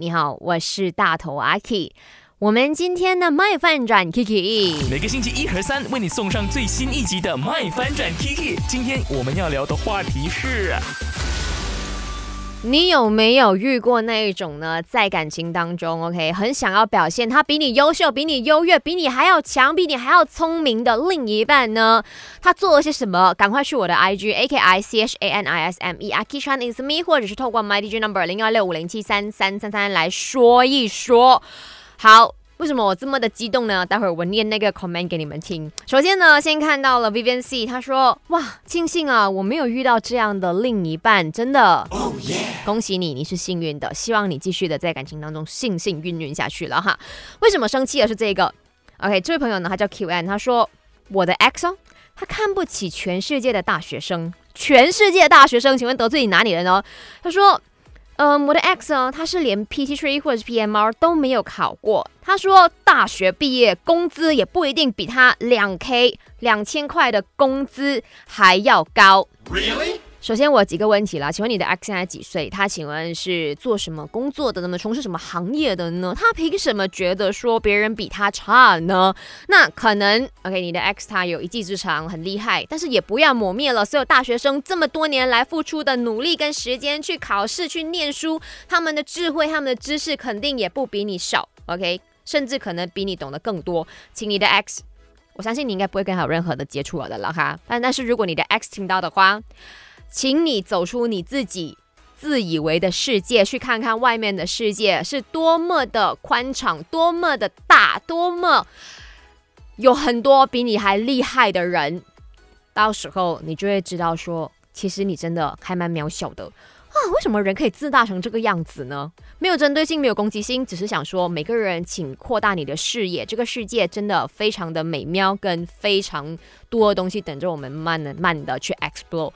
你好，我是大头阿 K。我们今天的麦饭转 Kiki，每个星期一和三为你送上最新一集的麦翻转 Kiki。今天我们要聊的话题是。你有没有遇过那一种呢？在感情当中，OK，很想要表现他比你优秀、比你优越、比你还要强、比你还要聪明的另一半呢？他做了些什么？赶快去我的 IG A K I C H A N I S M E Aki Chan is me，或者是透过 My DJ Number 零二六五零七三三三三来说一说。好。为什么我这么的激动呢？待会儿我念那个 comment 给你们听。首先呢，先看到了 Vivian C，他说：“哇，庆幸啊，我没有遇到这样的另一半，真的，恭喜你，你是幸运的。希望你继续的在感情当中幸幸运运下去了哈。为什么生气的是这个？OK，这位朋友呢，他叫 QN，他说我的 X 哦，他看不起全世界的大学生，全世界的大学生，请问得罪你哪里人呢？他说。”嗯，我的 X 呢，他是连 pttree 或者是 PMR 都没有考过。他说大学毕业工资也不一定比他两 K 两千块的工资还要高。Really？首先我几个问题啦，请问你的 X 现在几岁？他请问是做什么工作的呢？从事什么行业的呢？他凭什么觉得说别人比他差呢？那可能 OK，你的 X 他有一技之长，很厉害，但是也不要抹灭了所有大学生这么多年来付出的努力跟时间去考试去念书，他们的智慧、他们的知识肯定也不比你少。OK，甚至可能比你懂得更多。请你的 X，我相信你应该不会跟他有任何的接触了的了哈。但但是如果你的 X 听到的话，请你走出你自己自以为的世界，去看看外面的世界是多么的宽敞，多么的大，多么有很多比你还厉害的人。到时候你就会知道，说其实你真的还蛮渺小的。啊，为什么人可以自大成这个样子呢？没有针对性，没有攻击性，只是想说，每个人请扩大你的视野，这个世界真的非常的美妙，跟非常多的东西等着我们慢慢的去 explore。